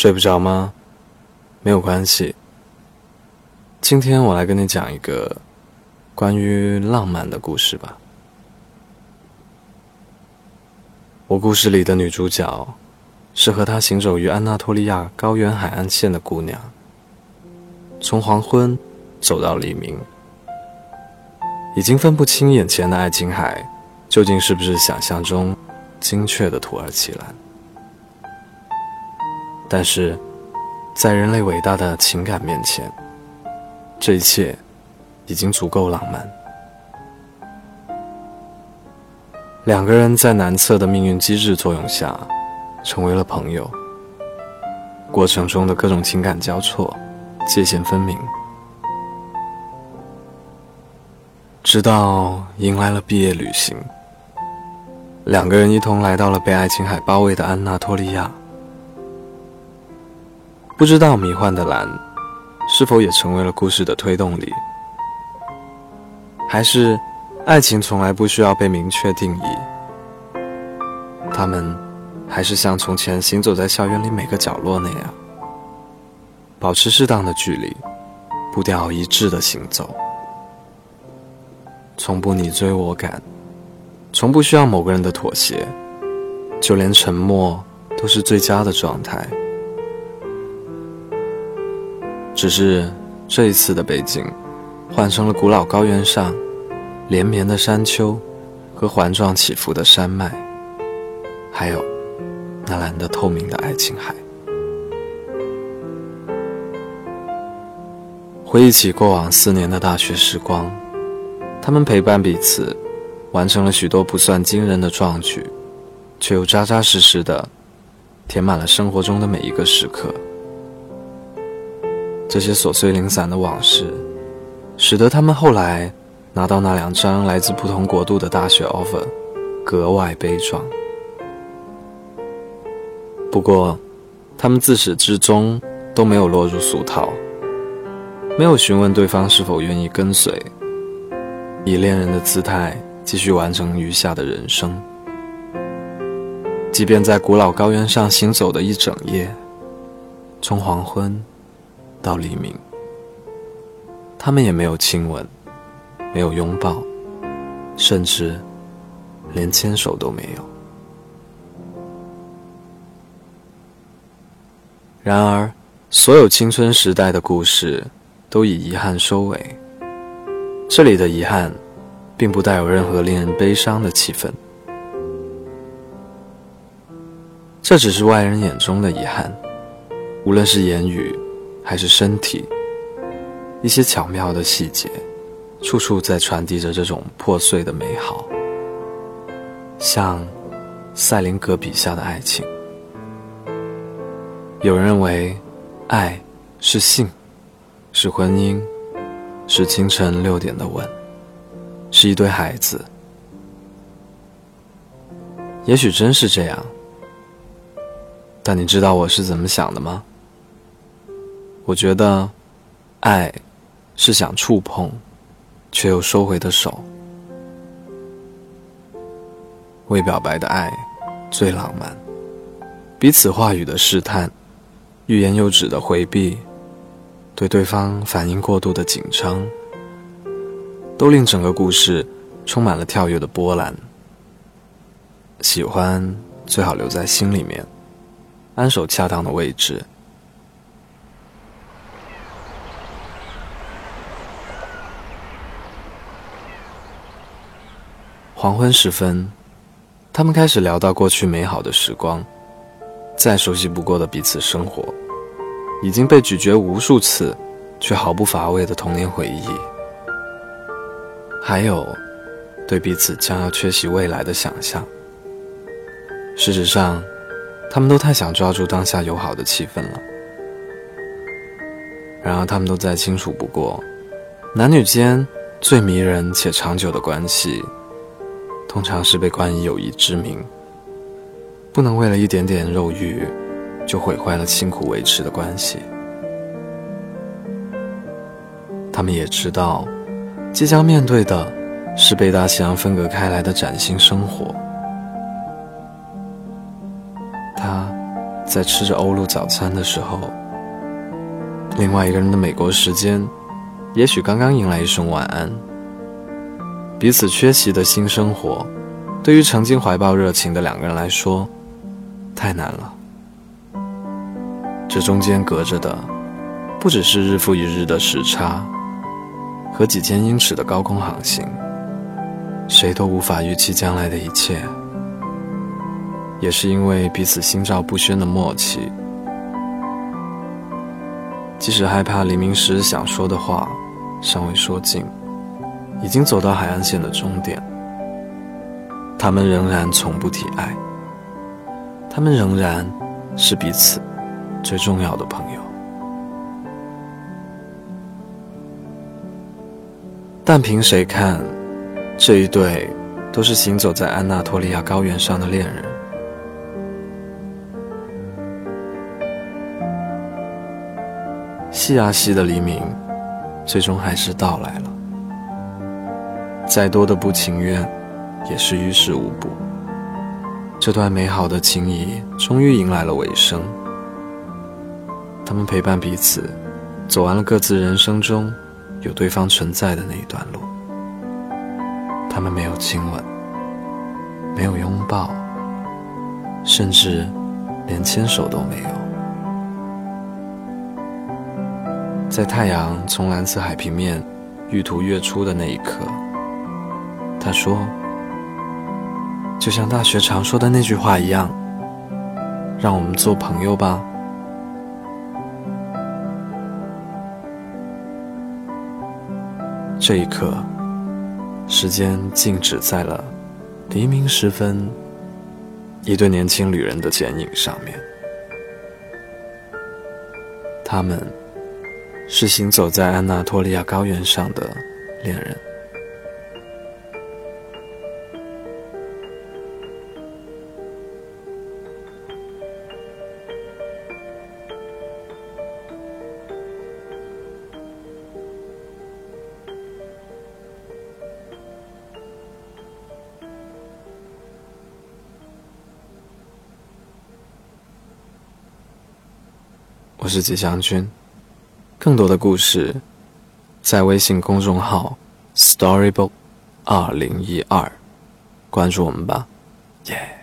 睡不着吗？没有关系。今天我来跟你讲一个关于浪漫的故事吧。我故事里的女主角是和她行走于安纳托利亚高原海岸线的姑娘，从黄昏走到黎明，已经分不清眼前的爱琴海究竟是不是想象中精确的土耳其蓝。但是，在人类伟大的情感面前，这一切已经足够浪漫。两个人在难测的命运机制作用下，成为了朋友。过程中的各种情感交错，界限分明，直到迎来了毕业旅行，两个人一同来到了被爱琴海包围的安纳托利亚。不知道迷幻的蓝，是否也成为了故事的推动力？还是爱情从来不需要被明确定义？他们还是像从前行走在校园里每个角落那样，保持适当的距离，步调一致的行走，从不你追我赶，从不需要某个人的妥协，就连沉默都是最佳的状态。只是这一次的北京，换成了古老高原上连绵的山丘和环状起伏的山脉，还有那蓝得透明的爱琴海。回忆起过往四年的大学时光，他们陪伴彼此，完成了许多不算惊人的壮举，却又扎扎实实的填满了生活中的每一个时刻。这些琐碎零散的往事，使得他们后来拿到那两张来自不同国度的大学 offer，格外悲壮。不过，他们自始至终都没有落入俗套，没有询问对方是否愿意跟随，以恋人的姿态继续完成余下的人生。即便在古老高原上行走的一整夜，从黄昏。到黎明，他们也没有亲吻，没有拥抱，甚至连牵手都没有。然而，所有青春时代的故事都以遗憾收尾。这里的遗憾，并不带有任何令人悲伤的气氛，这只是外人眼中的遗憾，无论是言语。还是身体，一些巧妙的细节，处处在传递着这种破碎的美好，像赛林格笔下的爱情。有人认为，爱是性，是婚姻，是清晨六点的吻，是一堆孩子。也许真是这样，但你知道我是怎么想的吗？我觉得，爱是想触碰，却又收回的手。未表白的爱最浪漫，彼此话语的试探，欲言又止的回避，对对方反应过度的紧张，都令整个故事充满了跳跃的波澜。喜欢最好留在心里面，安守恰当的位置。黄昏时分，他们开始聊到过去美好的时光，再熟悉不过的彼此生活，已经被咀嚼无数次却毫不乏味的童年回忆，还有对彼此将要缺席未来的想象。事实上，他们都太想抓住当下友好的气氛了。然而，他们都再清楚不过，男女间最迷人且长久的关系。通常是被冠以友谊之名，不能为了一点点肉欲，就毁坏了辛苦维持的关系。他们也知道，即将面对的是被大西洋分隔开来的崭新生活。他在吃着欧陆早餐的时候，另外一个人的美国时间，也许刚刚迎来一声晚安。彼此缺席的新生活，对于曾经怀抱热情的两个人来说，太难了。这中间隔着的，不只是日复一日的时差，和几千英尺的高空航行，谁都无法预期将来的一切。也是因为彼此心照不宣的默契，即使害怕黎明时想说的话尚未说尽，已经走到海岸线的终点，他们仍然从不提爱，他们仍然是彼此最重要的朋友。但凭谁看，这一对都是行走在安纳托利亚高原上的恋人。夕啊夕的黎明，最终还是到来了。再多的不情愿，也是于事无补。这段美好的情谊终于迎来了尾声。他们陪伴彼此，走完了各自人生中有对方存在的那一段路。他们没有亲吻，没有拥抱，甚至连牵手都没有。在太阳从蓝色海平面愈涂越出的那一刻，他说：“就像大学常说的那句话一样，让我们做朋友吧。”这一刻，时间静止在了黎明时分，一对年轻旅人的剪影上面，他们。是行走在安纳托利亚高原上的恋人。我是吉祥君。更多的故事，在微信公众号 “Storybook 二零一二”，关注我们吧，耶。